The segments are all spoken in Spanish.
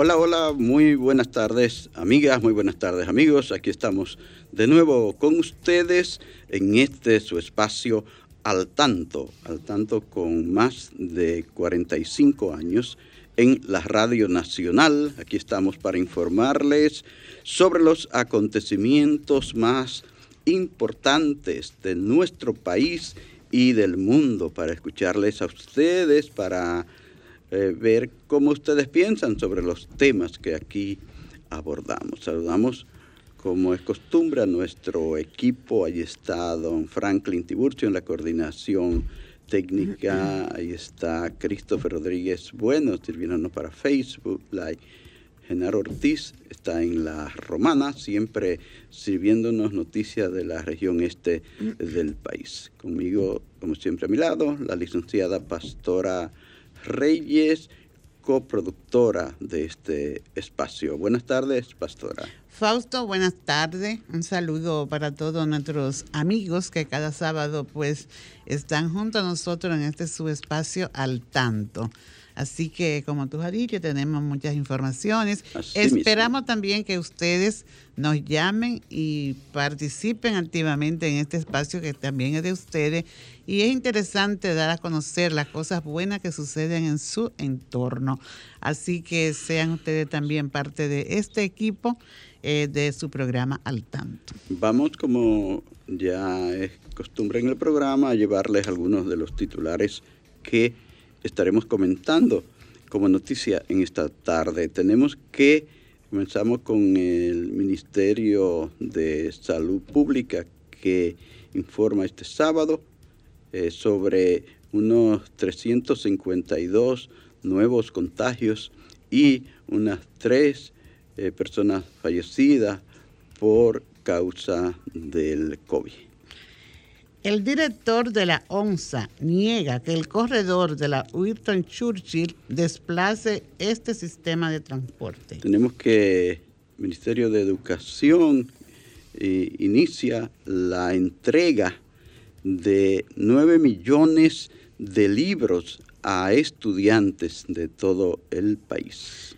Hola, hola, muy buenas tardes amigas, muy buenas tardes amigos. Aquí estamos de nuevo con ustedes en este su espacio al tanto, al tanto con más de 45 años en la Radio Nacional. Aquí estamos para informarles sobre los acontecimientos más importantes de nuestro país y del mundo, para escucharles a ustedes, para eh, ver cómo ustedes piensan sobre los temas que aquí abordamos. Saludamos, como es costumbre, a nuestro equipo. Ahí está don Franklin Tiburcio en la coordinación técnica. Ahí está Christopher Rodríguez Bueno, sirviéndonos para Facebook Live. Genaro Ortiz está en la Romana, siempre sirviéndonos noticias de la región este del país. Conmigo, como siempre, a mi lado, la licenciada Pastora Reyes, coproductora de este espacio. Buenas tardes, pastora. Fausto, buenas tardes. Un saludo para todos nuestros amigos que cada sábado pues están junto a nosotros en este su espacio al tanto. Así que, como tú has dicho, tenemos muchas informaciones. Esperamos también que ustedes nos llamen y participen activamente en este espacio que también es de ustedes. Y es interesante dar a conocer las cosas buenas que suceden en su entorno. Así que sean ustedes también parte de este equipo eh, de su programa Al Tanto. Vamos, como ya es costumbre en el programa, a llevarles algunos de los titulares que estaremos comentando como noticia en esta tarde. Tenemos que, comenzamos con el Ministerio de Salud Pública que informa este sábado eh, sobre unos 352 nuevos contagios y unas tres eh, personas fallecidas por causa del COVID. El director de la ONSA niega que el corredor de la Winston Churchill desplace este sistema de transporte. Tenemos que el Ministerio de Educación eh, inicia la entrega de 9 millones de libros a estudiantes de todo el país.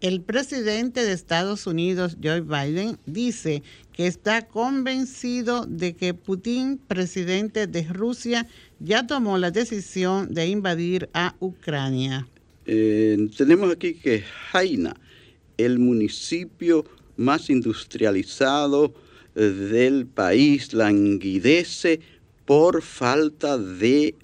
El presidente de Estados Unidos, Joe Biden, dice que está convencido de que Putin, presidente de Rusia, ya tomó la decisión de invadir a Ucrania. Eh, tenemos aquí que Jaina, el municipio más industrializado eh, del país, languidece por falta de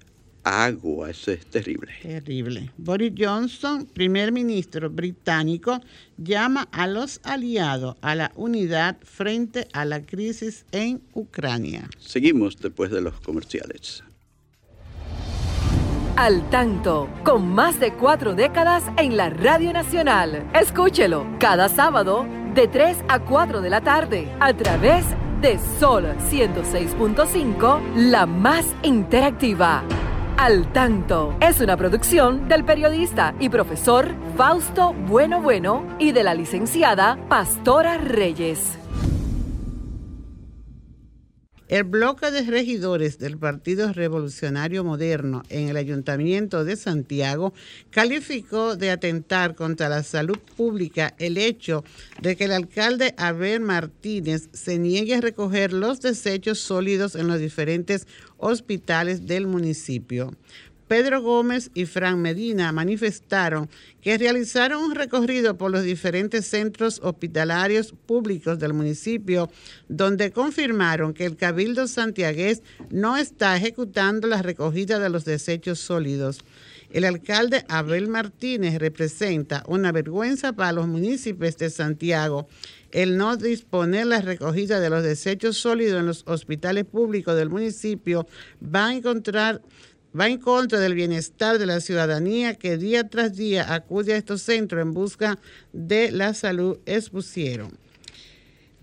agua. Eso es terrible. Terrible. Boris Johnson, primer ministro británico, llama a los aliados a la unidad frente a la crisis en Ucrania. Seguimos después de los comerciales. Al tanto, con más de cuatro décadas en la Radio Nacional. Escúchelo cada sábado de 3 a 4 de la tarde a través de Sol 106.5, la más interactiva al Tanto. Es una producción del periodista y profesor Fausto Bueno Bueno y de la licenciada Pastora Reyes. El bloque de regidores del Partido Revolucionario Moderno en el Ayuntamiento de Santiago calificó de atentar contra la salud pública el hecho de que el alcalde Abel Martínez se niegue a recoger los desechos sólidos en los diferentes hospitales del municipio. Pedro Gómez y Fran Medina manifestaron que realizaron un recorrido por los diferentes centros hospitalarios públicos del municipio, donde confirmaron que el Cabildo Santiagués no está ejecutando la recogida de los desechos sólidos. El alcalde Abel Martínez representa una vergüenza para los municipios de Santiago el no disponer la recogida de los desechos sólidos en los hospitales públicos del municipio va a encontrar va en contra del bienestar de la ciudadanía que día tras día acude a estos centros en busca de la salud, expusieron.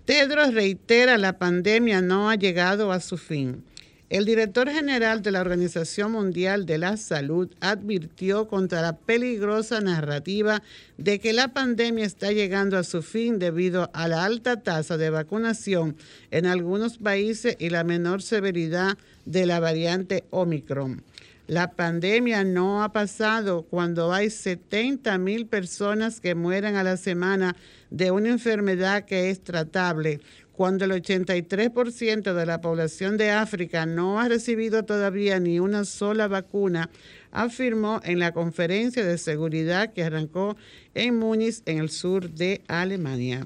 Tedros reitera la pandemia no ha llegado a su fin. El director general de la Organización Mundial de la Salud advirtió contra la peligrosa narrativa de que la pandemia está llegando a su fin debido a la alta tasa de vacunación en algunos países y la menor severidad de la variante Omicron. La pandemia no ha pasado cuando hay 70 mil personas que mueren a la semana de una enfermedad que es tratable, cuando el 83% de la población de África no ha recibido todavía ni una sola vacuna, afirmó en la conferencia de seguridad que arrancó en Múnich, en el sur de Alemania.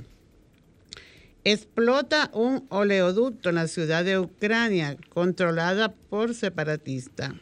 Explota un oleoducto en la ciudad de Ucrania, controlada por separatistas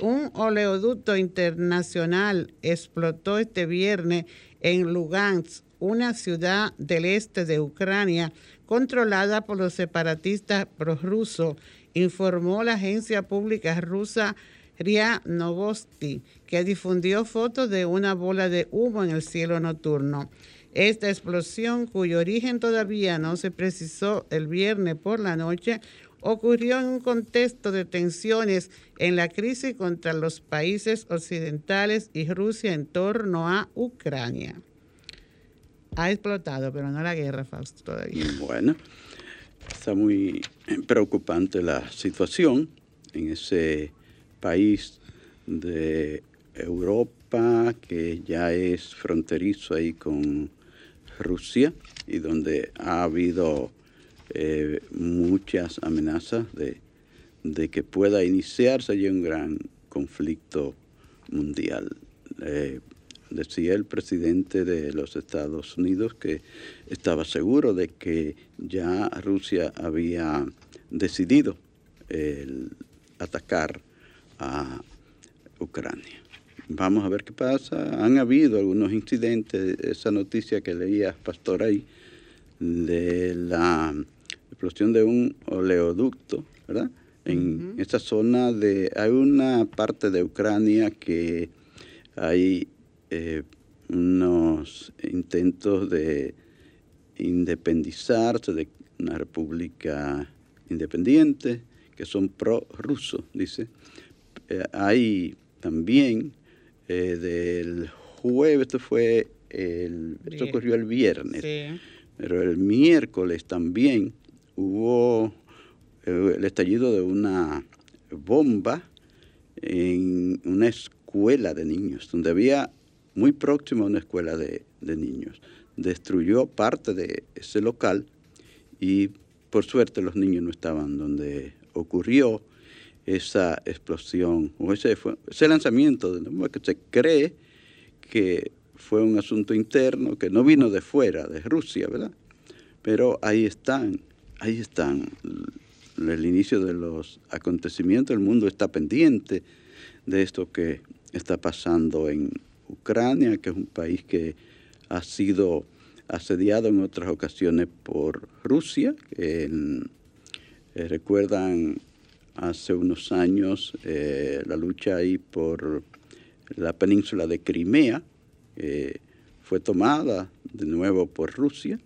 un oleoducto internacional explotó este viernes en Lugansk, una ciudad del este de Ucrania controlada por los separatistas prorrusos, informó la agencia pública rusa RIA Novosti, que difundió fotos de una bola de humo en el cielo nocturno. Esta explosión, cuyo origen todavía no se precisó el viernes por la noche, ocurrió en un contexto de tensiones en la crisis contra los países occidentales y Rusia en torno a Ucrania. Ha explotado, pero no la guerra, Fausto, todavía. Bueno, está muy preocupante la situación en ese país de Europa que ya es fronterizo ahí con Rusia y donde ha habido eh, muchas amenazas de, que pueda iniciarse ya un gran conflicto mundial. Eh, decía el presidente de los Estados Unidos que estaba seguro de que ya Rusia había decidido atacar a Ucrania. Vamos a ver qué pasa. Han habido algunos incidentes, esa noticia que leía Pastor ahí, de la explosión de un oleoducto, ¿verdad? En esta zona de, hay una parte de Ucrania que hay eh, unos intentos de independizarse de una república independiente que son pro-rusos, dice. Eh, hay también eh, del jueves, esto fue el, esto ocurrió el viernes, pero el miércoles también hubo eh, el estallido de una bomba en una escuela de niños, donde había muy próximo a una escuela de, niños. Destruyó parte de ese local y por suerte los niños no estaban donde ocurrió esa explosión o ese, ese lanzamiento de bomba que se cree que fue un asunto interno que no vino de fuera, de Rusia, ¿verdad? Pero ahí están ahí están, el inicio de los acontecimientos, el mundo está pendiente de esto que está pasando en Ucrania, que es un país que ha sido asediado en otras ocasiones por Rusia. Eh, recuerdan hace unos años eh, la lucha ahí por la península de Crimea, fue tomada de nuevo por Rusia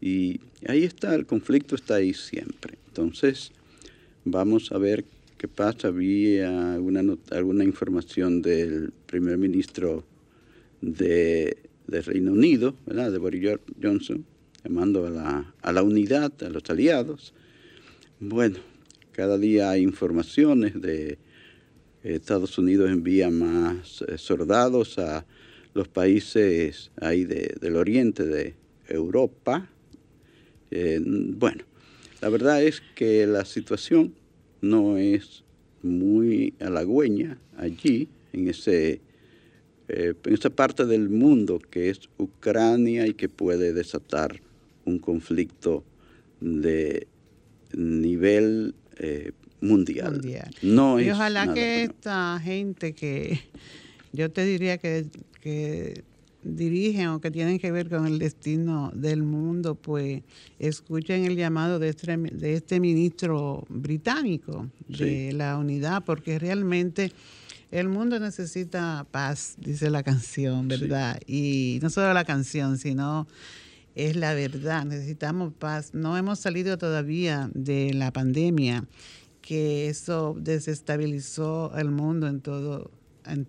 y ahí está, el conflicto está ahí siempre. Entonces, vamos a ver qué pasa. Había alguna, alguna información del primer ministro de, Reino Unido, ¿verdad? de Boris Johnson, llamando a la, a la unidad, a los aliados. Bueno, cada día hay informaciones de Estados Unidos envía más eh, soldados a los países ahí del oriente de Europa, eh, bueno, la verdad es que la situación no es muy halagüeña allí, en, ese, eh, en esa parte del mundo que es Ucrania y que puede desatar un conflicto de nivel eh, mundial. No y ojalá que esta gente que yo te diría que, que dirigen o que tienen que ver con el destino del mundo, pues escuchen el llamado de este, de este ministro británico de la unidad, porque realmente el mundo necesita paz, dice la canción, ¿verdad? Y no solo la canción, sino es la verdad, necesitamos paz. No hemos salido todavía de la pandemia, que eso desestabilizó el mundo en todo, en,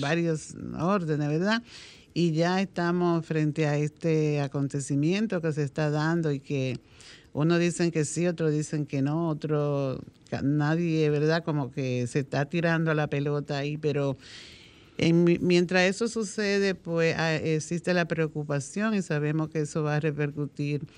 varios órdenes, ¿verdad? Y ya estamos frente a este acontecimiento que se está dando y que uno dicen que sí, otros dicen que no, otro nadie, ¿verdad? Como que se está tirando la pelota ahí, pero mientras eso sucede, pues ah, existe la preocupación y sabemos que eso va a repercutir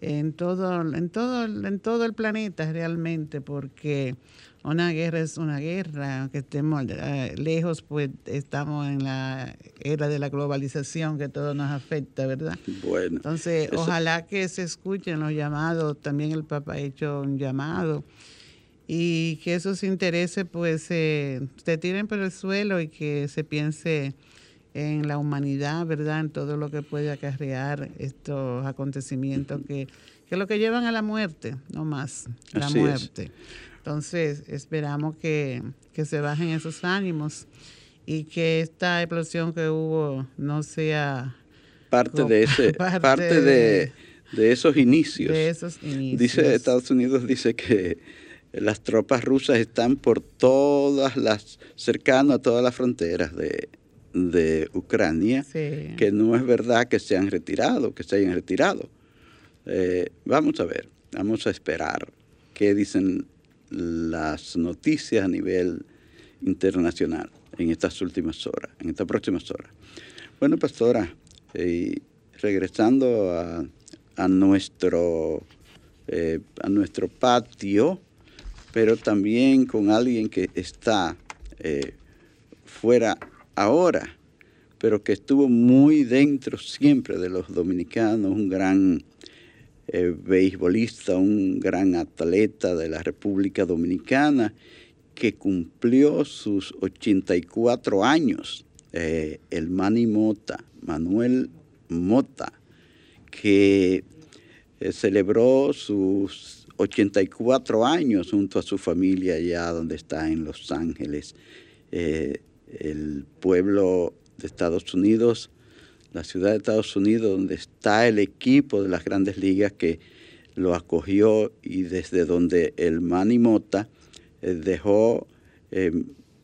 en todo, en todo, en todo el planeta realmente, porque una guerra es una guerra, aunque estemos eh, lejos, pues estamos en la era de la globalización que todo nos afecta, ¿verdad? Bueno. Entonces, ojalá que se escuchen los llamados, también el Papa ha hecho un llamado y que esos intereses pues se tiren por el suelo y que se piense en la humanidad, ¿verdad? En todo lo que puede acarrear estos acontecimientos que, que lo que llevan a la muerte, no más, la muerte. Entonces, esperamos que, se bajen esos ánimos y que esta explosión que hubo no sea parte de ese parte, de, de, esos inicios. De esos inicios. Dice Estados Unidos dice que las tropas rusas están por todas las, cercano a todas las fronteras de, Ucrania, que no es verdad que se han retirado, que se hayan retirado. Eh, vamos a ver, vamos a esperar qué dicen las noticias a nivel internacional en estas últimas horas, en estas próximas horas. Bueno, pastora, eh, regresando a, nuestro, eh, a nuestro patio, pero también con alguien que está eh, fuera ahora, pero que estuvo muy dentro siempre de los dominicanos, un gran eh, un gran atleta de la República Dominicana, que cumplió sus 84 años, eh, el Mani Mota, Manuel Mota, que celebró sus 84 años junto a su familia allá donde está en Los Ángeles, eh, el pueblo de Estados Unidos, la ciudad de Estados Unidos donde está el equipo de las grandes ligas que lo acogió y desde donde el Manny Mota eh, dejó eh,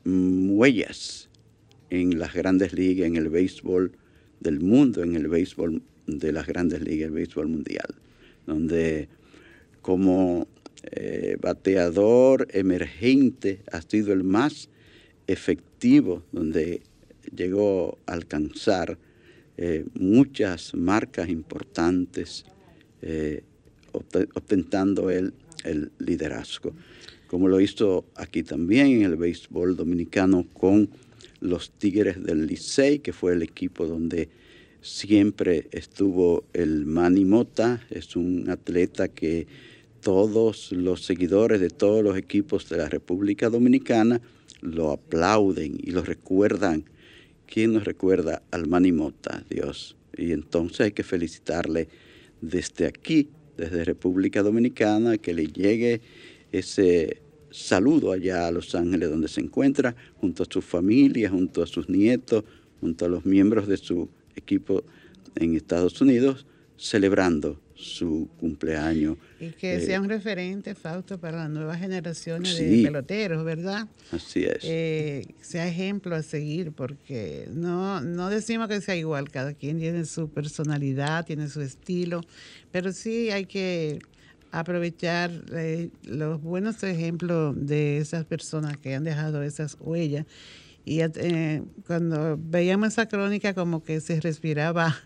huellas en las grandes ligas, en el béisbol del mundo, en el béisbol de las grandes ligas, el béisbol mundial, donde como eh, bateador emergente ha sido el más efectivo, donde llegó a alcanzar eh, muchas marcas importantes, eh, obtentando el, el liderazgo, como lo hizo aquí también en el béisbol dominicano con los Tigres del Licey, que fue el equipo donde siempre estuvo el Manny Mota, es un atleta que todos los seguidores de todos los equipos de la República Dominicana lo aplauden y lo recuerdan. ¿Quién nos recuerda al Manimota, Dios? Y entonces hay que felicitarle desde aquí, desde República Dominicana, que le llegue ese saludo allá a Los Ángeles donde se encuentra, junto a su familia, junto a sus nietos, junto a los miembros de su equipo en Estados Unidos, celebrando su cumpleaños. Y que sea un referente, Fausto, para las nuevas generaciones de peloteros, ¿verdad? Así es. Eh, sea ejemplo a seguir, porque no, no decimos que sea igual, cada quien tiene su personalidad, tiene su estilo, pero sí hay que aprovechar eh, los buenos ejemplos de esas personas que han dejado esas huellas. Y eh, cuando veíamos esa crónica como que se respiraba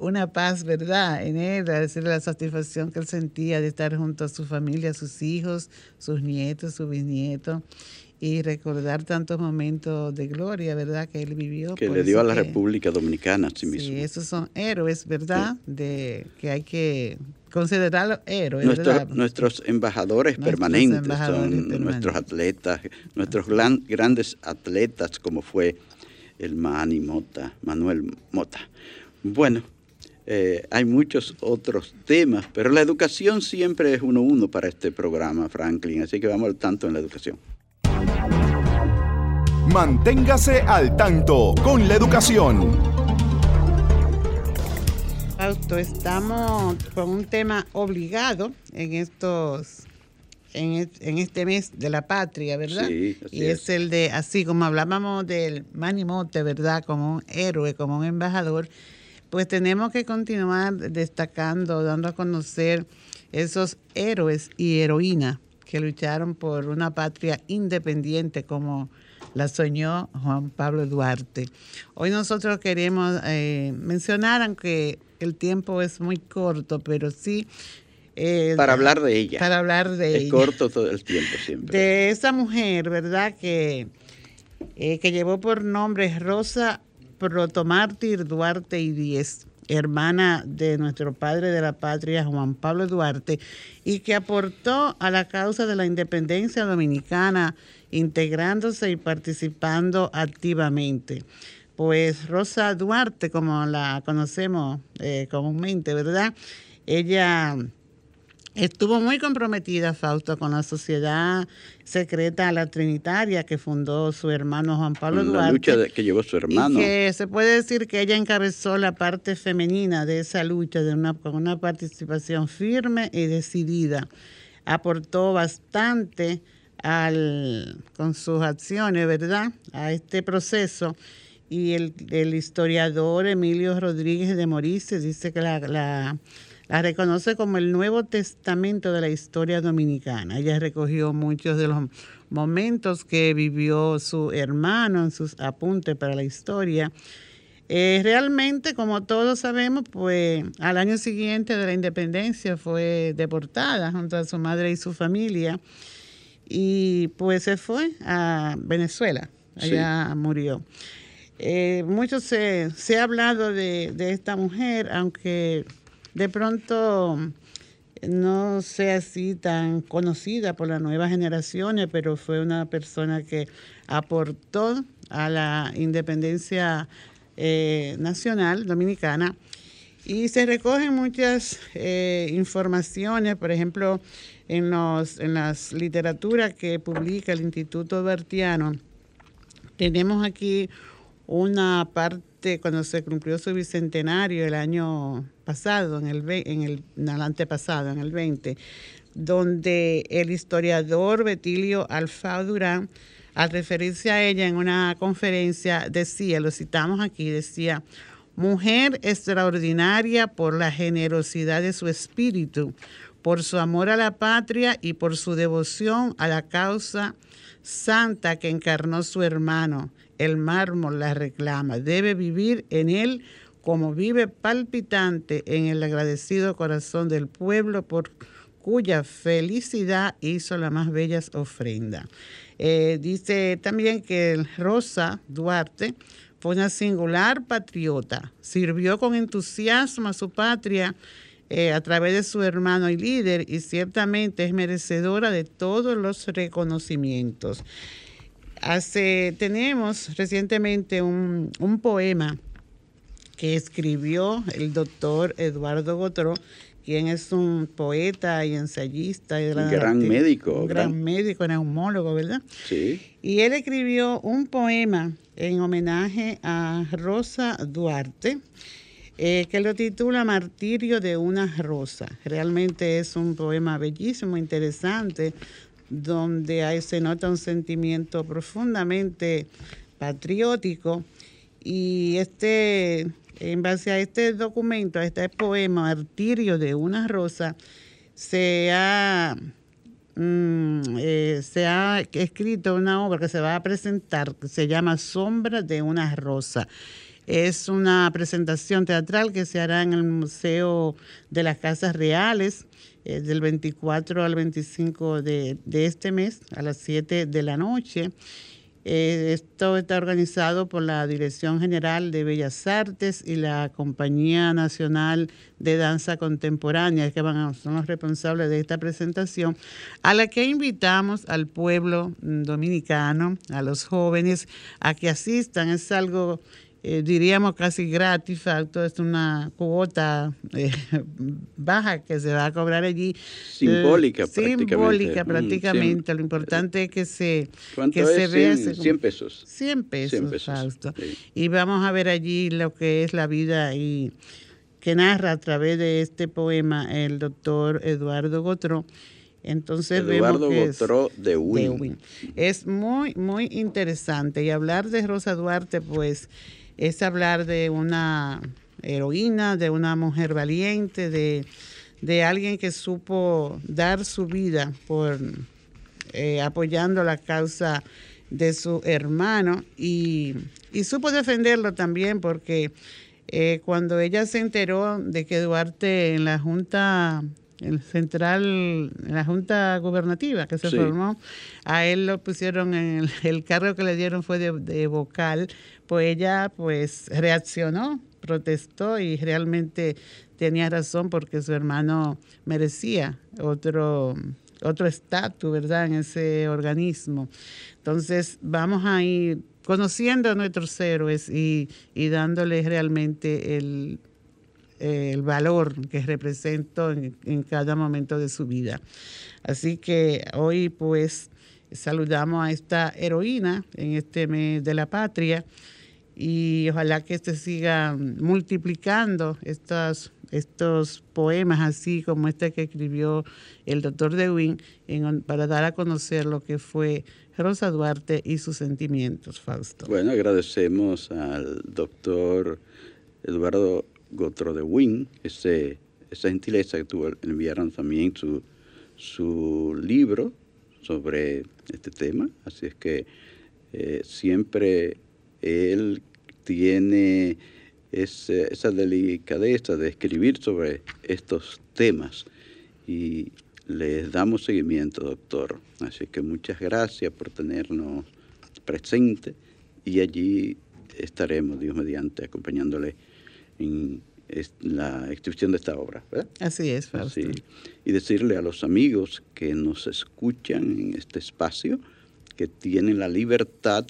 una paz, ¿verdad? En él, a decir la satisfacción que él sentía de estar junto a su familia, sus hijos, sus nietos, sus bisnietos y recordar tantos momentos de gloria, ¿verdad? Que él vivió. Que le dio a la República Dominicana a sí mismo. Sí, esos son héroes, ¿verdad? De que hay que considerarlos héroes. Nuestros embajadores permanentes son nuestros atletas, nuestros grandes atletas, como fue el Mani Mota, Manuel Mota. Bueno, eh, hay muchos otros temas, pero la educación siempre es uno uno para este programa, Franklin, así que vamos al tanto en la educación. Manténgase al tanto con la educación. Fausto, estamos con un tema obligado en estos en, este mes de la patria, ¿verdad? Sí, y es. el de, así como hablábamos del Manimote, ¿verdad? Como un héroe, como un embajador, pues tenemos que continuar destacando, dando a conocer esos héroes y heroínas que lucharon por una patria independiente como la soñó Juan Pablo Duarte. Hoy nosotros queremos eh, mencionar, aunque el tiempo es muy corto, pero sí eh, para hablar de ella. Para hablar de es corto todo el tiempo siempre. De esa mujer, ¿verdad? Que, eh, que llevó por nombre Rosa Protomártir Duarte y Díez, hermana de nuestro padre de la patria, Juan Pablo Duarte, y que aportó a la causa de la independencia dominicana, integrándose y participando activamente. Pues Rosa Duarte, como la conocemos eh, comúnmente, ¿verdad? Ella Estuvo muy comprometida, Fausto, con la sociedad secreta la Trinitaria que fundó su hermano Juan Pablo Duarte. La lucha que llevó su hermano. Y que se puede decir que ella encabezó la parte femenina de esa lucha de una, con una participación firme y decidida. Aportó bastante al, con sus acciones, ¿verdad?, a este proceso. Y el, el historiador Emilio Rodríguez de Morices dice que la, la la reconoce como el Nuevo Testamento de la historia dominicana. Ella recogió muchos de los momentos que vivió su hermano en sus apuntes para la historia. Eh, realmente, como todos sabemos, pues al año siguiente de la independencia fue deportada junto a su madre y su familia y pues se fue a Venezuela. Allá murió. Eh, mucho se, ha hablado de, de esta mujer, aunque de pronto no sea así tan conocida por las nuevas generaciones, pero fue una persona que aportó a la independencia eh, nacional dominicana. Y se recogen muchas eh, informaciones, por ejemplo, en, los, en las literaturas que publica el Instituto Bertiano. Tenemos aquí una parte cuando se cumplió su bicentenario el año pasado, en el, en el, antepasado, en el 20, donde el historiador Betilio Alfa Durán, al referirse a ella en una conferencia, decía, lo citamos aquí, decía, mujer extraordinaria por la generosidad de su espíritu, por su amor a la patria y por su devoción a la causa santa que encarnó su hermano el mármol la reclama. Debe vivir en él como vive palpitante en el agradecido corazón del pueblo por cuya felicidad hizo las más bellas ofrendas. Eh, dice también que Rosa Duarte fue una singular patriota, sirvió con entusiasmo a su patria eh, a través de su hermano y líder y ciertamente es merecedora de todos los reconocimientos. Hace, tenemos recientemente un, poema que escribió el doctor Eduardo Gotro, quien es un poeta y ensayista. Y un gran médico. Un gran, médico, neumólogo, ¿verdad? Sí. Y él escribió un poema en homenaje a Rosa Duarte, eh, que lo titula Martirio de una rosa. Realmente es un poema bellísimo, interesante, donde se nota un sentimiento profundamente patriótico y este en base a este documento, a este poema Martirio de una rosa, se ha, mm, eh, se ha escrito una obra que se va a presentar que se llama Sombra de una rosa. Es una presentación teatral que se hará en el Museo de las Casas Reales eh, del 24 al 25 de, este mes a las 7 de la noche. Eh, esto está organizado por la Dirección General de Bellas Artes y la Compañía Nacional de Danza Contemporánea, que van son los responsables de esta presentación, a la que invitamos al pueblo dominicano, a los jóvenes, a que asistan. Es algo eh, diríamos casi gratis, facto es una cuota eh, baja que se va a cobrar allí. Simbólica, prácticamente. Simbólica, mm, prácticamente. Lo importante es que se, que se vea. 100, pesos. 100 pesos, Fausto. Y vamos a ver allí lo que es la vida y que narra a través de este poema el doctor Eduardo Gotro. Entonces Eduardo vemos que de, Win. Es muy, muy interesante. Y hablar de Rosa Duarte, pues es hablar de una heroína, de una mujer valiente, de, alguien que supo dar su vida por eh, apoyando la causa de su hermano y, supo defenderlo también porque eh, cuando ella se enteró de que Duarte en la Junta el central, en la junta gubernativa que se formó, a él lo pusieron en el, cargo que le dieron fue de, vocal, pues ella pues reaccionó, protestó y realmente tenía razón porque su hermano merecía otro otro estatus, ¿verdad?, en ese organismo. Entonces, vamos a ir conociendo a nuestros héroes y, y dándoles realmente el, el valor que represento en, cada momento de su vida. Así que hoy pues saludamos a esta heroína en este mes de la patria y ojalá que se siga multiplicando estos, estos poemas así como este que escribió el doctor Dewin para dar a conocer lo que fue Rosa Duarte y sus sentimientos, Fausto. Bueno, agradecemos al doctor Eduardo Gotro de Win, ese, esa gentileza que tuvo, enviaron también su, su libro sobre este tema. Así es que eh, siempre él tiene esa delicadeza de escribir sobre estos temas y les damos seguimiento, doctor. Así que muchas gracias por tenernos presente y allí estaremos, Dios mediante, acompañándole en la exhibición de esta obra. ¿verdad? Así es, Fausto. Y decirle a los amigos que nos escuchan en este espacio que tienen la libertad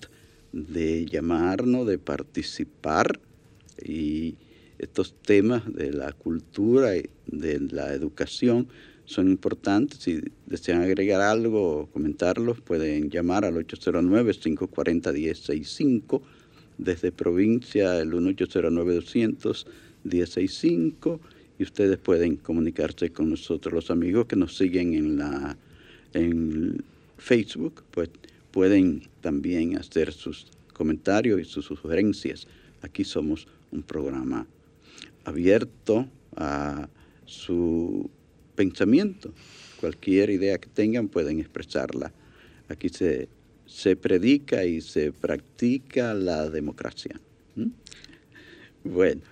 de llamarnos, de participar y estos temas de la cultura y de la educación son importantes. Si desean agregar algo o comentarlos, pueden llamar al 809-540-1065 desde provincia el 1809-200. 165 y ustedes pueden comunicarse con nosotros, los amigos que nos siguen en la en Facebook, pues pueden también hacer sus comentarios y sus sugerencias. Aquí somos un programa abierto a su pensamiento. Cualquier idea que tengan pueden expresarla. Aquí se, se predica y se practica la democracia. ¿Mm? Bueno,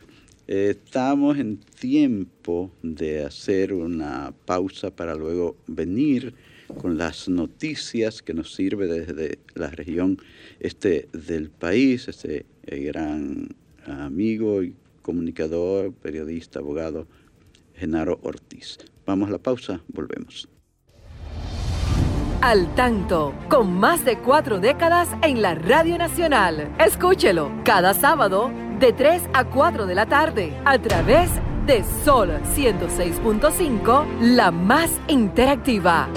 Estamos en tiempo de hacer una pausa para luego venir con las noticias que nos sirve desde la región este del país, este gran amigo y comunicador, periodista, abogado, Genaro Ortiz. Vamos a la pausa, volvemos. Al tanto, con más de cuatro décadas en la Radio Nacional. Escúchelo cada sábado de 3 a 4 de la tarde a través de Sol 106.5, la más interactiva.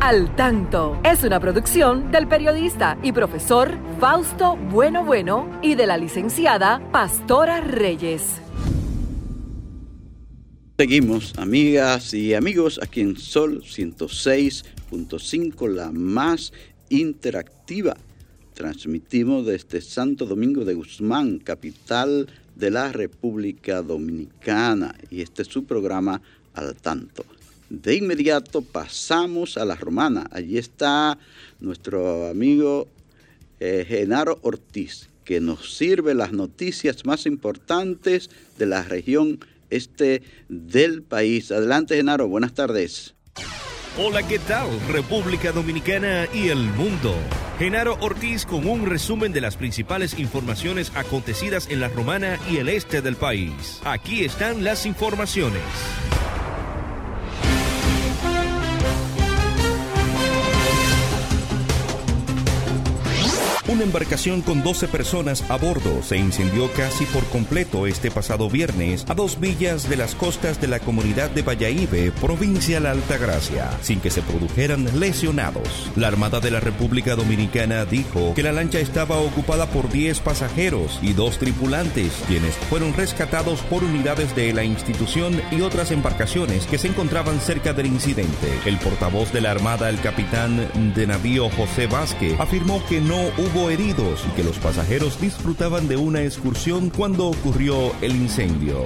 Al tanto es una producción del periodista y profesor Fausto Bueno Bueno y de la licenciada Pastora Reyes. Seguimos, amigas y amigos, aquí en Sol 106.5, la más interactiva Transmitimos desde Santo Domingo de Guzmán, capital de la República Dominicana, y este es su programa Al Tanto. De inmediato pasamos a la Romana. Allí está nuestro amigo eh, Genaro Ortiz, que nos sirve las noticias más importantes de la región este del país. Adelante, Genaro, buenas tardes. Hola, ¿qué tal? República Dominicana y el mundo. Genaro Ortiz con un resumen de las principales informaciones acontecidas en la Romana y el este del país. Aquí están las informaciones. Una embarcación con 12 personas a bordo se incendió casi por completo este pasado viernes a dos villas de las costas de la comunidad de Valladolid, provincia La Altagracia, sin que se produjeran lesionados. La Armada de la República Dominicana dijo que la lancha estaba ocupada por 10 pasajeros y dos tripulantes, quienes fueron rescatados por unidades de la institución y otras embarcaciones que se encontraban cerca del incidente. El portavoz de la Armada, el capitán de navío José Vázquez, afirmó que no hubo heridos y que los pasajeros disfrutaban de una excursión cuando ocurrió el incendio.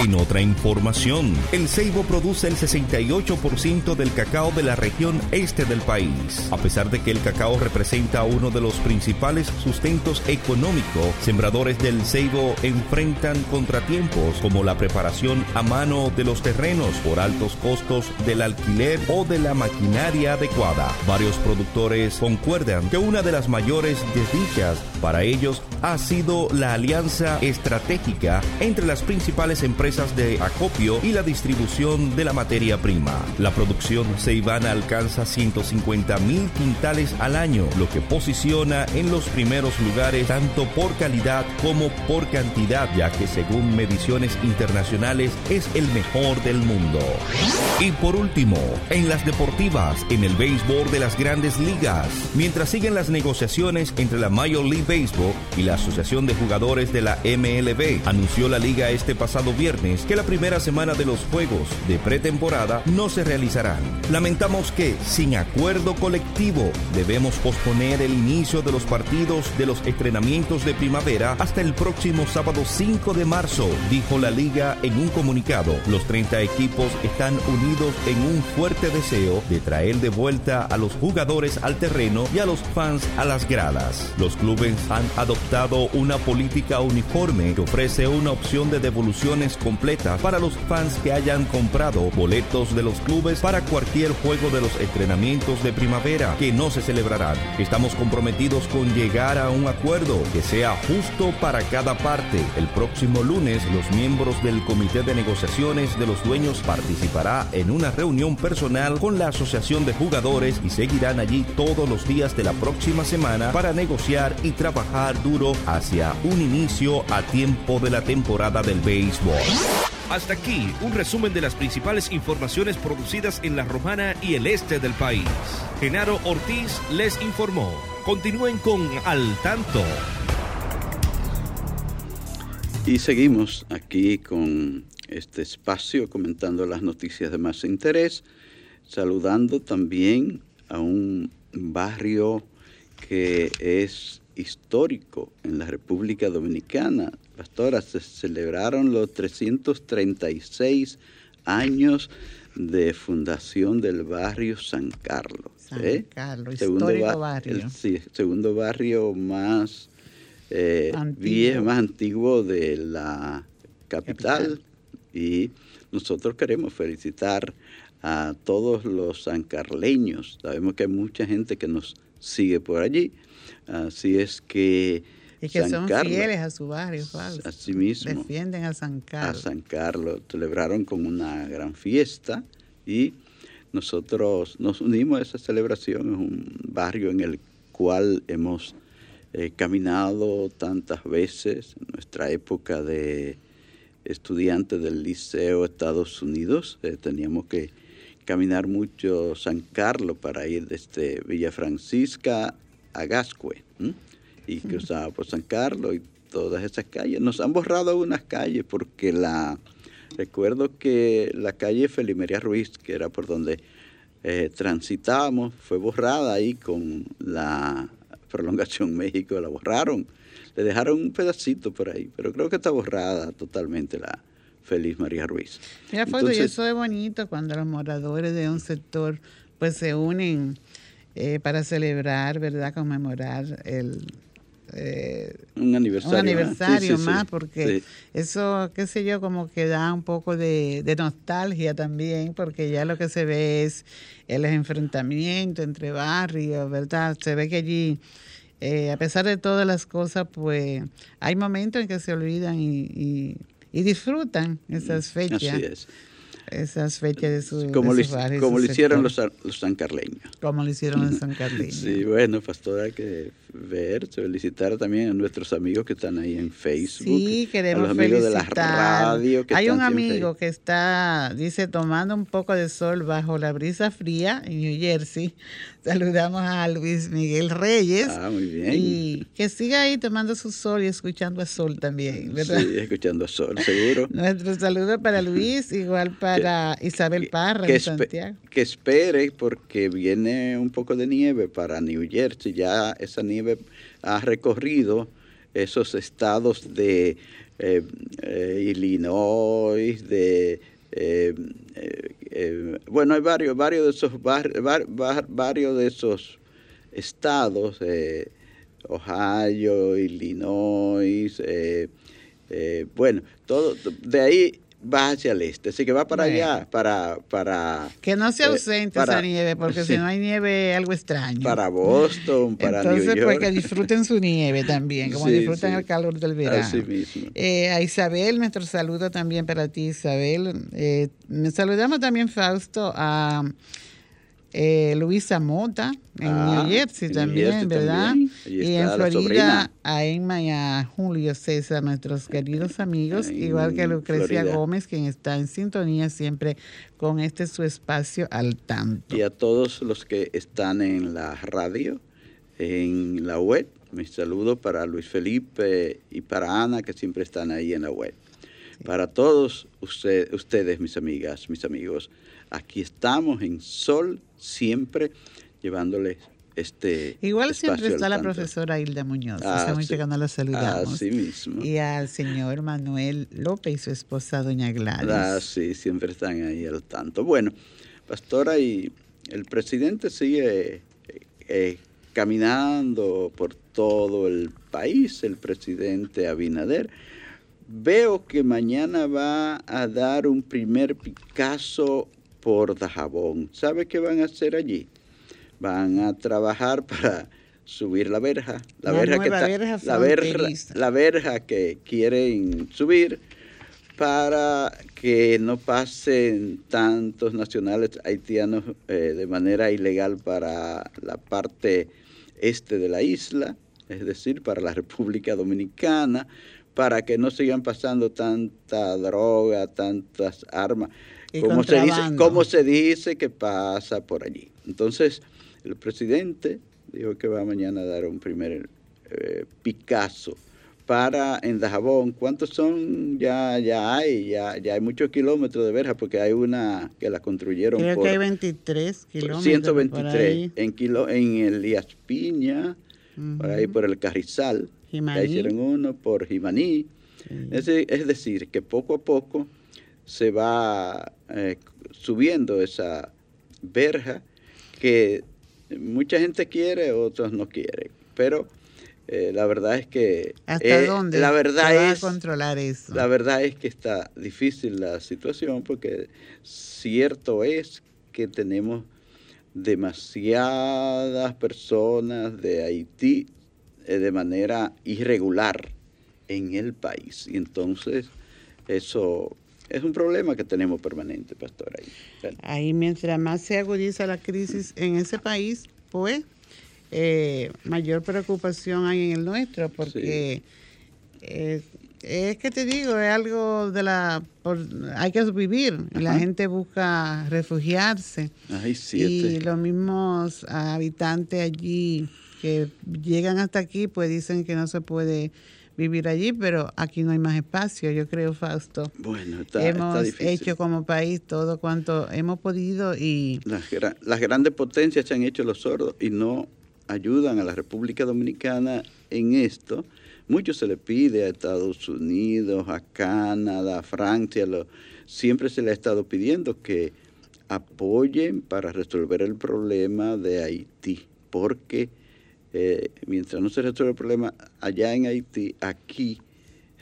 En otra información, el Ceibo produce el 68% del cacao de la región este del país. A pesar de que el cacao representa uno de los principales sustentos económicos, sembradores del Ceibo enfrentan contratiempos como la preparación a mano de los terrenos por altos costos del alquiler o de la maquinaria adecuada. Varios productores concuerdan que una de las mayores desdichas para ellos ha sido la alianza estratégica entre las principales empresas de acopio y la distribución de la materia prima. La producción ceibana alcanza 150 mil quintales al año, lo que posiciona en los primeros lugares tanto por calidad como por cantidad, ya que según mediciones internacionales es el mejor del mundo. Y por último, en las deportivas, en el béisbol de las grandes ligas, mientras siguen las negociaciones entre la Major League Baseball y la Asociación de Jugadores de la MLB. Anunció la liga este pasado viernes que la primera semana de los juegos de pretemporada no se realizarán. Lamentamos que, sin acuerdo colectivo, debemos posponer el inicio de los partidos de los entrenamientos de primavera hasta el próximo sábado 5 de marzo, dijo la liga en un comunicado. Los 30 equipos están unidos en un fuerte deseo de traer de vuelta a los jugadores al terreno y a los fans a las gradas. Los clubes han adoptado una política uniforme que ofrece una opción de devoluciones completas para los fans que hayan comprado boletos de los clubes para cualquier juego de los entrenamientos de primavera que no se celebrarán. Estamos comprometidos con llegar a un acuerdo que sea justo para cada parte. El próximo lunes los miembros del comité de negociaciones de los dueños participará en una reunión personal con la asociación de jugadores y seguirán allí todos los días de la próxima semana para negociar y trabajar duro hacia un inicio a tiempo de la temporada del béisbol. Hasta aquí un resumen de las principales informaciones producidas en la Romana y el este del país. Genaro Ortiz les informó. Continúen con Al Tanto. Y seguimos aquí con este espacio comentando las noticias de más interés, saludando también a un barrio que es histórico en la República Dominicana. Pastora, se celebraron los 336 años de fundación del barrio San Carlos. San ¿eh? Carlos, segundo histórico barrio. El, sí, segundo barrio más, eh, antiguo. más antiguo de la capital. Y nosotros queremos felicitar a todos los sancarleños. Sabemos que hay mucha gente que nos sigue por allí. Así es que... Y que son fieles a su barrio, Así mismo. Defienden a San Carlos. A San Carlos. Celebraron con una gran fiesta y nosotros nos unimos a esa celebración. Es un barrio en el cual hemos eh, caminado tantas veces en nuestra época de estudiantes del Liceo Estados Unidos. Eh, teníamos que caminar mucho San Carlos para ir desde Villa Francisca a Gascue y cruzaba por San Carlos y todas esas calles. Nos han borrado algunas calles porque la recuerdo que la calle Felimería Ruiz, que era por donde eh, transitábamos, fue borrada ahí con la prolongación México, la borraron. Le dejaron un pedacito por ahí, pero creo que está borrada totalmente la, Feliz María Ruiz. Mira, foto, y eso es bonito cuando los moradores de un sector pues se unen eh, para celebrar, ¿verdad? Conmemorar el, eh, un aniversario, un aniversario más, porque eso, qué sé yo, como que da un poco de, nostalgia también, porque ya lo que se ve es el enfrentamiento entre barrios, ¿verdad? Se ve que allí, eh, a pesar de todas las cosas, pues hay momentos en que se olvidan y, y disfrutan esas fechas. Así es esas fechas de su Como, lo, como lo hicieron los, los sancarleños. Como lo hicieron los sancarleños. sí, bueno, pastora, hay que ver, felicitar también a nuestros amigos que están ahí en Facebook. Sí, queremos a los amigos de la radio. Que hay un amigo que está, dice, tomando un poco de sol bajo la brisa fría en New Jersey. Saludamos a Luis Miguel Reyes. Ah, muy bien. Y que siga ahí tomando su sol y escuchando a Sol también, ¿verdad? Sí, escuchando a Sol, seguro. Nuestro saludo para Luis, igual para Isabel Parra que, Santiago. Que espere porque viene un poco de nieve para New Jersey. Ya esa nieve ha recorrido esos estados de eh, eh, Illinois, de eh, eh, eh, bueno, hay varios, varios de esos varios de esos estados, Ohio, Illinois, bueno, todo de ahí va hacia el este, así que va para allá, para, para... Que no se ausente esa nieve, porque si no hay nieve algo extraño. Para Boston, para Entonces, New York. pues que disfruten su nieve también, como disfrutan el calor del verano. Así mismo. Eh, a Isabel, nuestro saludo también para ti, Isabel. Eh, saludamos también, Fausto, a eh, Luisa Mota en ah, New Jersey también, ¿verdad? Y en Florida a Emma y a Julio César, nuestros queridos amigos, igual que a Lucrecia Gómez, quien está en sintonía siempre con este su espacio al tanto. Y a todos los que están en la radio, en la web, mi saludo para Luis Felipe y para Ana, que siempre están ahí en la web. Para todos ustedes, mis amigas, mis amigos, aquí estamos en Sol siempre llevándoles este Igual siempre está la profesora Hilda Muñoz, ah, estamos llegando a la saludamos. Así mismo. Y al señor Manuel López y su esposa doña Gladys. Ah, sí, siempre están ahí al tanto. Bueno, pastora, y el presidente sigue eh, eh, caminando por todo el país, el presidente Abinader. Veo que mañana va a dar un primer Picasso por Dajabón. ¿Sabe qué van a hacer allí? Van a trabajar para subir la verja, la, verja que la, verja, la verja que quieren subir para que no pasen tantos nacionales haitianos eh, de manera ilegal para la parte este de la isla, es decir, para la República Dominicana, para que no sigan pasando tanta droga, tantas armas como se, dice, se dice que pasa por allí. Entonces, el presidente dijo que va mañana a dar un primer eh, Picasso para en Dajabón. ¿Cuántos son? Ya, ya hay, ya, ya hay muchos kilómetros de verja porque hay una que la construyeron Creo que hay 23 kilómetros. 123 en, kilo, en el Díaz Piña, por ahí por el Carrizal. Jimaní. hicieron uno por Jimaní. Es, es decir, que poco a poco se va eh, subiendo esa verja que mucha gente quiere, otros no quieren. Pero eh, la verdad es que... ¿Hasta eh, dónde la verdad es, controlar eso? La verdad es que está difícil la situación porque cierto es que tenemos demasiadas personas de Haití de manera irregular en el país. Y entonces eso es un problema que tenemos permanente, pastor. Ahí, ahí mientras más se agudiza la crisis en ese país, pues eh, mayor preocupación hay en el nuestro, porque eh, es que te digo, es algo de la... hay que vivir, la gente busca refugiarse. y los mismos habitantes allí que llegan hasta aquí, pues dicen que no se puede vivir allí, pero aquí no hay más espacio, yo creo, Fausto. Bueno, está, hemos difícil. hecho como país todo cuanto hemos podido y... Las, las grandes potencias se han hecho los sordos y no ayudan a la República Dominicana en esto. Mucho se le pide a Estados Unidos, a Canadá, a Francia, lo, siempre se le ha estado pidiendo que apoyen para resolver el problema de Haití, porque eh, mientras no se resuelve el problema allá en Haití, aquí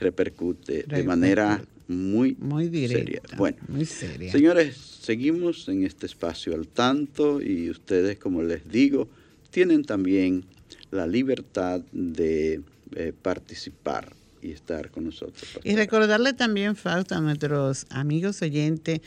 repercute, de manera muy, muy seria. Bueno, muy seria. señores, seguimos en este espacio al tanto y ustedes, como les digo, tienen también la libertad de eh, participar y estar con nosotros. Y recordarle también, Fausto, a nuestros amigos oyentes,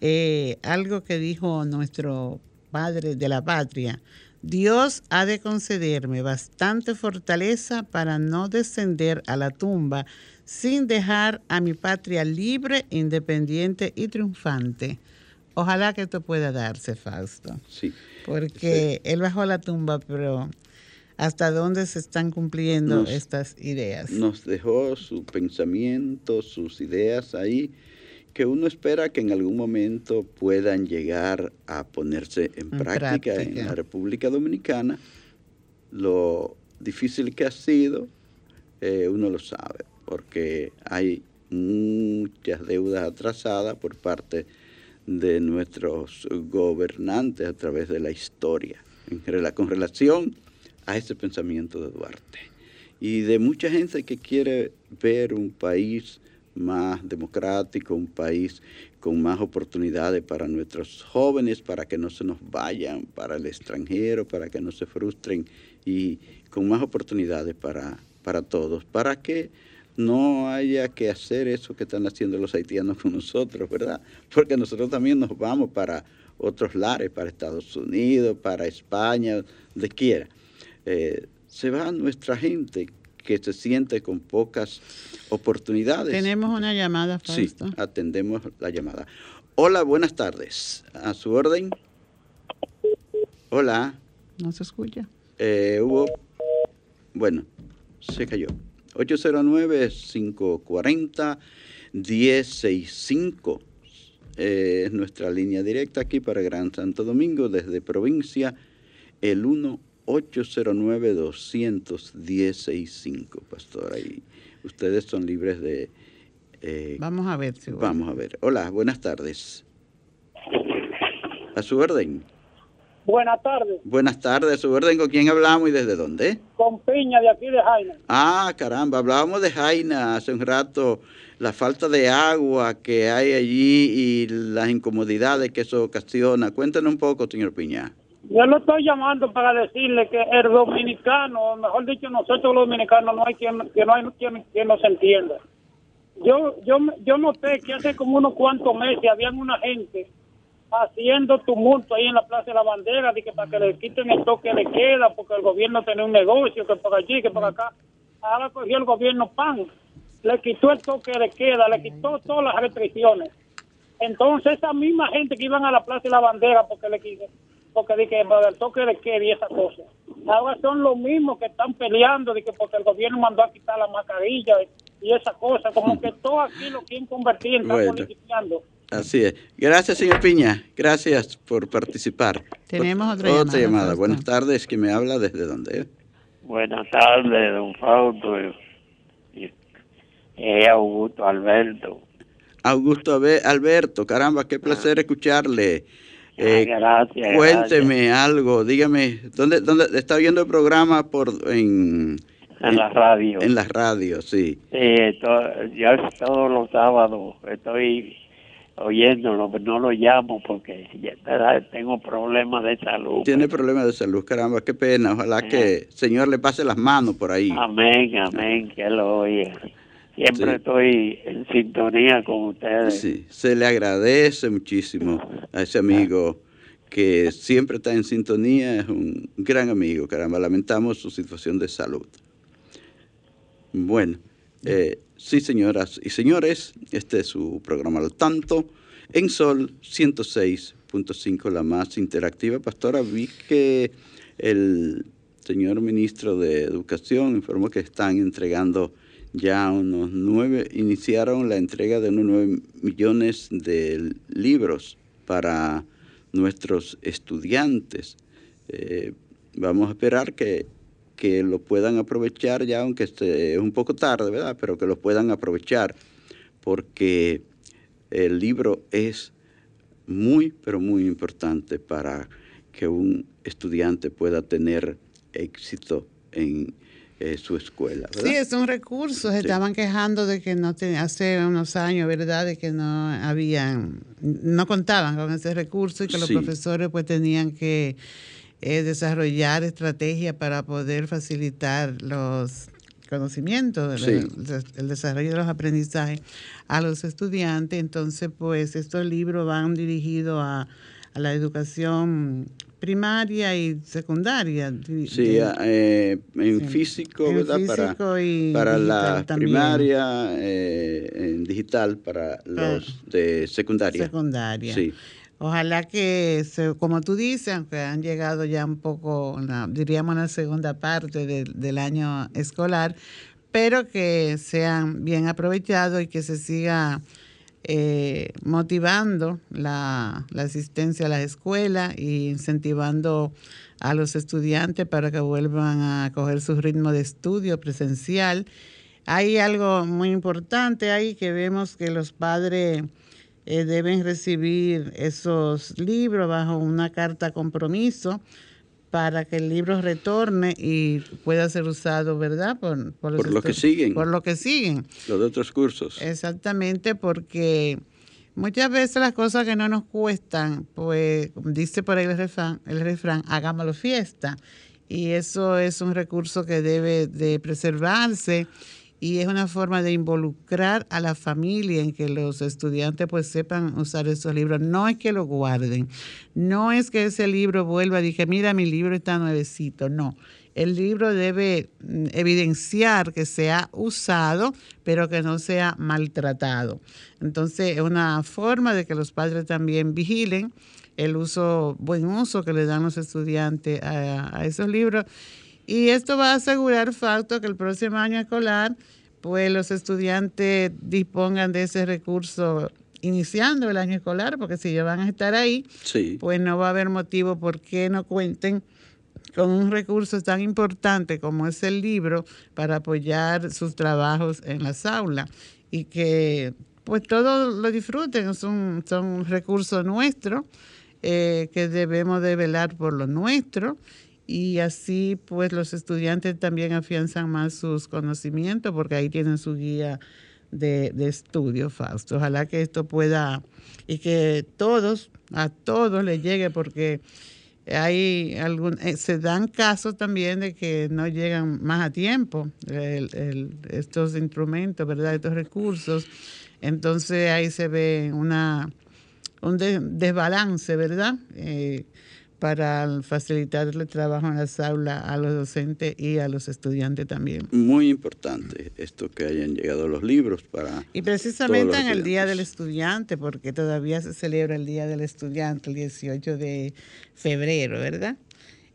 eh, algo que dijo nuestro padre de la patria. Dios ha de concederme bastante fortaleza para no descender a la tumba sin dejar a mi patria libre, independiente y triunfante. Ojalá que esto pueda darse, Fausto. Sí. Porque él bajó a la tumba, pero hasta dónde se están cumpliendo estas ideas. Nos dejó su pensamiento, sus ideas ahí, que uno espera que en algún momento puedan llegar a ponerse en, práctica, en la República Dominicana. Lo difícil que ha sido, eh, uno lo sabe, porque hay muchas deudas atrasadas por parte de nuestros gobernantes a través de la historia, con relación a ese pensamiento de Duarte. Y de mucha gente que quiere ver un país más democrático, un país con más oportunidades para nuestros jóvenes, para que no se nos vayan para el extranjero, para que no se frustren y con más oportunidades para, para todos, para que no haya que hacer eso que están haciendo los haitianos con nosotros, ¿verdad? Porque nosotros también nos vamos para otros lares, para Estados Unidos, para España, donde quiera. Eh, se va nuestra gente que se siente con pocas oportunidades. Tenemos una llamada, Fausto. Sí, atendemos la llamada. Hola, buenas tardes. A su orden. Hola. No se escucha. Eh, hubo, bueno, se cayó. 809-540-1065 eh, es nuestra línea directa aquí para Gran Santo Domingo desde provincia, el 1 809-210-65, pastor. Ahí ustedes son libres de... Eh, vamos a ver. Si vamos a ver. Hola, buenas tardes. A su orden. Buenas tardes. Buenas tardes, a su orden. ¿Con quién hablamos y desde dónde? Con Piña, de aquí de Jaina. Ah, caramba, hablábamos de Jaina hace un rato, la falta de agua que hay allí y las incomodidades que eso ocasiona. Cuéntanos un poco, señor Piña. Yo lo estoy llamando para decirle que el dominicano, mejor dicho, nosotros los dominicanos no hay quien, que no hay quien, quien nos entienda. Yo, yo, yo noté que hace como unos cuantos meses habían una gente haciendo tumulto ahí en la Plaza de la Bandera, de que para que le quiten el toque de queda, porque el gobierno tenía un negocio, que por allí, que por acá. Ahora cogió el gobierno pan, le quitó el toque de queda, le quitó todas las restricciones. Entonces esa misma gente que iban a la Plaza de la Bandera porque le quitó porque de que el toque de queda y esa cosa. Ahora son los mismos que están peleando de que porque el gobierno mandó a quitar la mascarilla y esa cosa, como que todo aquí lo quieren convertir en bueno, Así es. Gracias, señor Piña. Gracias por participar. Tenemos otra, llamada. Buenas tardes. ¿Quién me habla? ¿Desde dónde? Buenas tardes, don Fausto. Eh, Augusto Alberto. Augusto Alberto, caramba, qué placer escucharle. Eh, gracias. Cuénteme algo, dígame, ¿dónde, ¿dónde está viendo el programa por en, en la radio? En la radio, sí. Sí, yo todos los sábados estoy oyéndolo, pero no lo llamo porque ya tengo problemas de salud. Tiene problemas de salud, caramba, qué pena. Ojalá que el Señor le pase las manos por ahí. Amén, amén, que lo oiga. Siempre estoy en sintonía con ustedes. Sí, se le agradece muchísimo a ese amigo que siempre está en sintonía, es un gran amigo, caramba, lamentamos su situación de salud. Bueno, eh, sí señoras y señores, este es su programa al tanto, en Sol 106.5, la más interactiva. Pastora, vi que el señor ministro de Educación informó que están entregando ya unos nueve, iniciaron la entrega de unos nueve millones de libros para nuestros estudiantes. Eh, vamos a esperar que, que, lo puedan aprovechar ya, aunque es un poco tarde, ¿verdad? Pero que lo puedan aprovechar, porque el libro es muy, pero muy importante para que un estudiante pueda tener éxito en eh, su escuela. Sí, es un recurso. Se estaban quejando de que no te, hace unos años, ¿verdad? De que no habían, no contaban con ese recurso y que los profesores pues tenían que eh, desarrollar estrategias para poder facilitar los conocimientos, el, desarrollo de los aprendizajes a los estudiantes. Entonces, pues estos libros van dirigidos a, a la educación primaria y secundaria. Sí, eh, en físico, ¿verdad? para, y para la primaria, eh, en digital para los de secundaria. Secundaria. Sí. Ojalá que, como tú dices, aunque han llegado ya un poco, diríamos, en la segunda parte del año escolar, pero que sean bien aprovechados y que se siga eh, motivando la, asistencia a la escuela e incentivando a los estudiantes para que vuelvan a coger su ritmo de estudio presencial. Hay algo muy importante ahí que vemos que los padres eh, deben recibir esos libros bajo una carta compromiso para que el libro retorne y pueda ser usado, ¿verdad? Por, por, lo que siguen. Por lo que siguen. Los otros cursos. Exactamente, porque muchas veces las cosas que no nos cuestan, pues dice por ahí el refrán, el refrán hagámoslo fiesta. Y eso es un recurso que debe de preservarse y es una forma de involucrar a la familia en que los estudiantes pues sepan usar esos libros. No es que lo guarden, no es que ese libro vuelva y dije, mira, mi libro está nuevecito, no. El libro debe mm, evidenciar que se ha usado, pero que no sea maltratado. Entonces, es una forma de que los padres también vigilen el uso, buen uso que le dan los estudiantes a, a esos libros y esto va a asegurar, Facto, que el próximo año escolar, pues los estudiantes dispongan de ese recurso iniciando el año escolar, porque si ya van a estar ahí, pues no va a haber motivo por qué no cuenten con un recurso tan importante como es el libro para apoyar sus trabajos en las aulas y que pues todos lo disfruten, son, son un recurso nuestro eh, que debemos de velar por lo nuestro y así pues los estudiantes también afianzan más sus conocimientos porque ahí tienen su guía de, estudio, Fausto. Ojalá que esto pueda y que todos, a todos les llegue porque hay algún, eh, se dan casos también de que no llegan más a tiempo estos instrumentos, ¿verdad? Estos recursos. Entonces ahí se ve una, un desbalance, ¿verdad? Eh, para facilitarle trabajo en las aulas a los docentes y a los estudiantes también. Muy importante esto que hayan llegado los libros para... Y precisamente en el Día del Estudiante, porque todavía se celebra el Día del Estudiante el 18 de febrero, ¿verdad?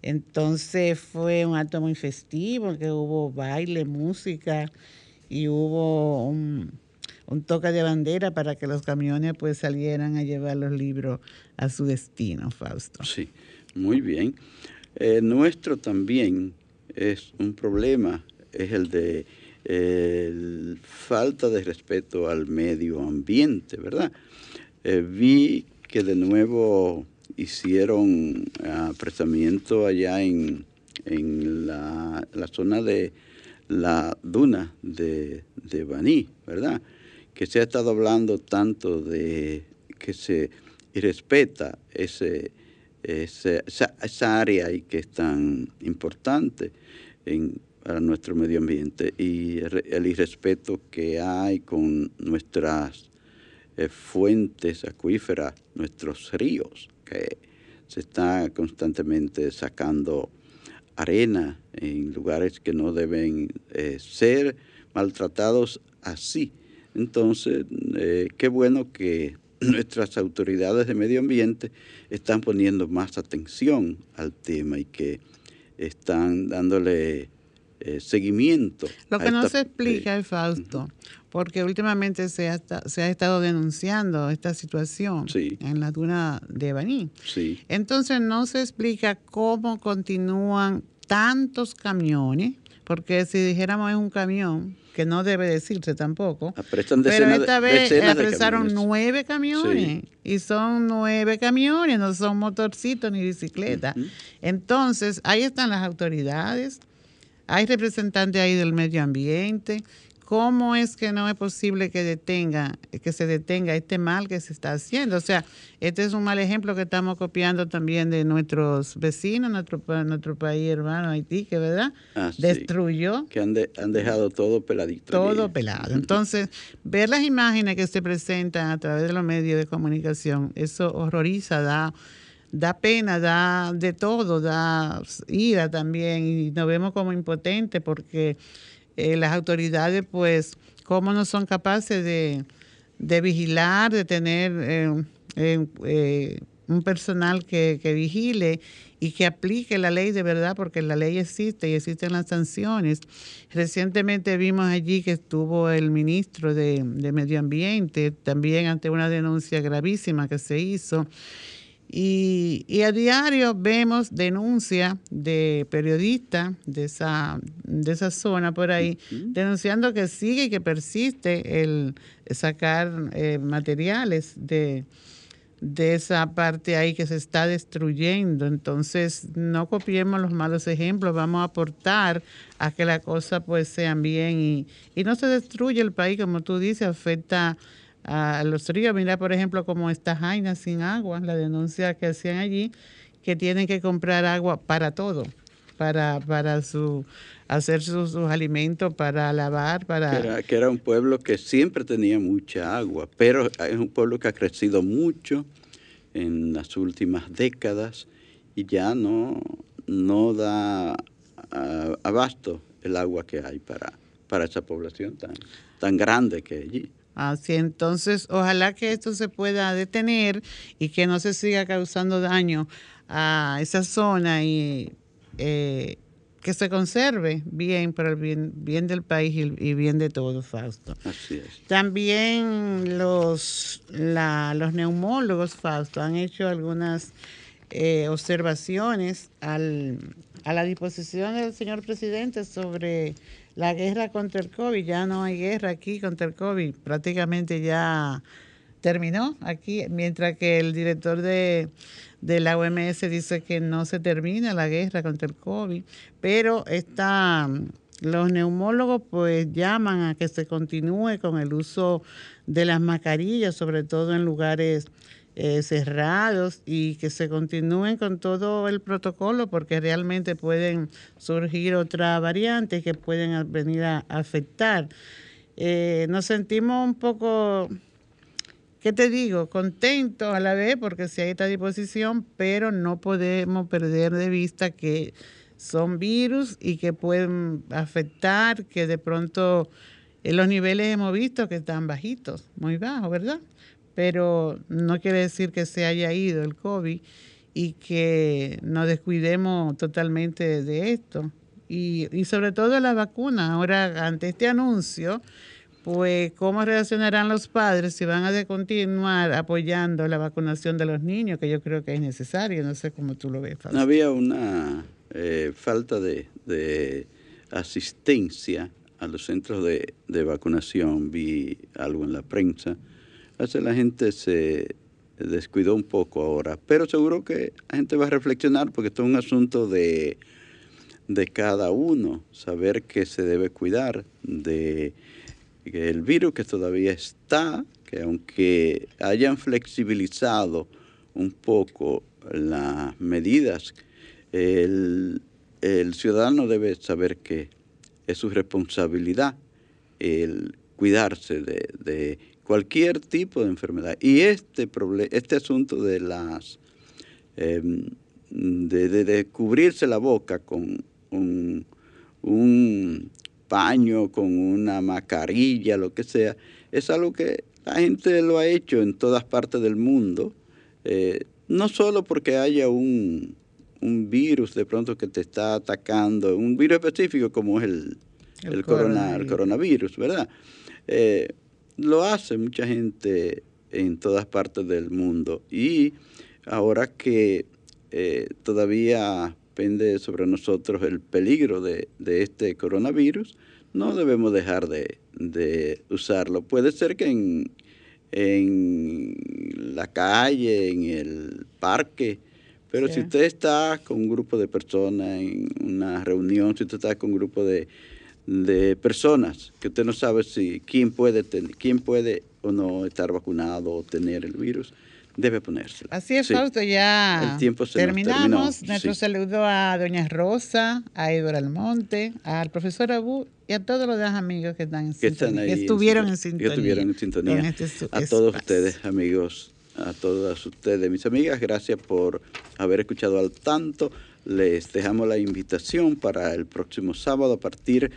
Entonces fue un acto muy festivo, que hubo baile, música y hubo un, un toque de bandera para que los camiones pues salieran a llevar los libros a su destino, Fausto. Sí. Muy bien. Eh, nuestro también es un problema, es el de falta de respeto al medio ambiente, ¿verdad? Eh, vi que de nuevo hicieron apresamiento allá en, la, zona de la duna de, de Baní, ¿verdad? Que se ha estado hablando tanto de que se irrespeta ese esa, esa, área y que es tan importante en, para nuestro medio ambiente y el irrespeto que hay con nuestras eh, fuentes acuíferas, nuestros ríos, que se está constantemente sacando arena en lugares que no deben eh, ser maltratados así. Entonces, eh, qué bueno que nuestras autoridades de medio ambiente están poniendo más atención al tema y que están dándole eh, seguimiento. Lo que no se explica, es Fausto, porque últimamente se ha, se ha estado denunciando esta situación en la duna de Baní. Entonces no se explica cómo continúan tantos camiones porque si dijéramos es un camión, que no debe decirse tampoco, Apresan pero decenas esta vez apresaron camiones. nueve camiones Sí. y son nueve camiones, no son motorcitos ni bicicletas. Entonces, ahí están las autoridades, hay representantes ahí del medio ambiente. ¿Cómo es que no es posible que detenga, que se detenga este mal que se está haciendo? O sea, este es un mal ejemplo que estamos copiando también de nuestros vecinos, nuestro, nuestro país hermano Haití, que verdad Ah, sí. destruyó Que han, de- han dejado todo peladito. todo pelado. Entonces, ver las imágenes que se presentan a través de los medios de comunicación, eso horroriza, da, da pena, da de todo, da ira también y nos vemos como impotentes porque eh, las autoridades, pues, cómo no son capaces de, de vigilar, de tener eh, eh, eh, un personal que, que vigile y que aplique la ley de verdad, porque la ley existe y existen las sanciones. Recientemente vimos allí que estuvo el ministro de, de Medio Ambiente, también ante una denuncia gravísima que se hizo. Y, y a diario vemos denuncias de periodistas de esa, de esa zona por ahí, denunciando que sigue y que persiste el sacar eh, materiales de, de esa parte ahí que se está destruyendo. Entonces, no copiemos los malos ejemplos, vamos a aportar a que las cosas pues sean bien y, y no se destruye el país, como tú dices, afecta a los ríos. Mira, por ejemplo, como está Jaina sin agua, la denuncia que hacían allí, que tienen que comprar agua para todo, para, para su hacer sus, alimentos, para lavar, para... Que era, que era un pueblo que siempre tenía mucha agua, pero es un pueblo que ha crecido mucho en las últimas décadas y ya no, no da abasto el agua que hay para, para esa población tan, tan grande que allí. Así entonces, ojalá que esto se pueda detener y que no se siga causando daño a esa zona y eh, que se conserve bien para el bien, bien del país y, y bien de todos, Fausto. Así es. También los, la- los neumólogos, Fausto, han hecho algunas eh, observaciones al, a la disposición del señor presidente sobre la guerra contra el COVID. Ya no hay guerra aquí contra el COVID, prácticamente ya terminó aquí, mientras que el director de, la OMS dice que no se termina la guerra contra el COVID, pero está, los neumólogos pues llaman a que se continúe con el uso de las mascarillas, sobre todo en lugares eh, cerrados y que se continúen con todo el protocolo porque realmente pueden surgir otras variantes que pueden venir a afectar. Eh, nos sentimos un poco ¿qué te digo? Contento a la vez porque si hay esta disposición, pero no podemos perder de vista que son virus y que pueden afectar, que de pronto en los niveles hemos visto que están bajitos, muy bajos, ¿verdad? Pero no quiere decir que se haya ido el COVID y que nos descuidemos totalmente de esto. Y, y sobre todo la vacuna. Ahora, ante este anuncio, pues, ¿cómo reaccionarán los padres si van a continuar apoyando la vacunación de los niños? Que yo creo que es necesario, no sé cómo tú lo ves. Fausto. Había una eh, falta de, asistencia a los centros de vacunación, vi algo en la prensa. Hace la gente se descuidó un poco ahora, pero seguro que la gente va a reflexionar porque esto es un asunto de, de cada uno, saber que se debe cuidar de el virus que todavía está, que aunque hayan flexibilizado un poco las medidas, el, ciudadano debe saber que es su responsabilidad el cuidarse de cualquier tipo de enfermedad. Y este, este asunto de las em, de, de- de cubrirse la boca con un, un paño, con una mascarilla, lo que sea, es algo que la gente lo ha hecho en todas partes del mundo, eh, no solo porque haya un, un virus de pronto que te está atacando, un virus específico como es el, El el, corona- el coronavirus. coronavirus, ¿verdad? Eh, lo hace mucha gente en todas partes del mundo y ahora que eh, todavía pende sobre nosotros el peligro de, este coronavirus, no debemos dejar de, usarlo. Puede ser que en, en, la calle, en el parque, pero si usted está con un grupo de personas en una reunión, si usted está con un grupo de, de personas que usted no sabe si quién puede tener, quién puede o no estar vacunado o tener el virus, debe ponérselo. Así es, Fausto, ya terminamos. Nuestro saludo a doña Rosa, a Eduardo Almonte, al profesor Abu y a todos los demás amigos que están en sintonía, que estuvieron en, sintonía. Que estuvieron en sintonía. Este a todos ustedes, amigos, a todas ustedes, mis amigas, gracias por haber escuchado al tanto. Les dejamos la invitación para el próximo sábado a partir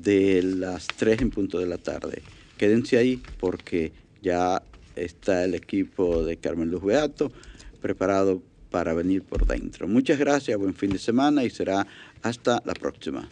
de las 3 en punto de la tarde. Quédense ahí porque ya está el equipo de Carmen Luz Beato preparado para venir por dentro. Muchas gracias, buen fin de semana y será hasta la próxima.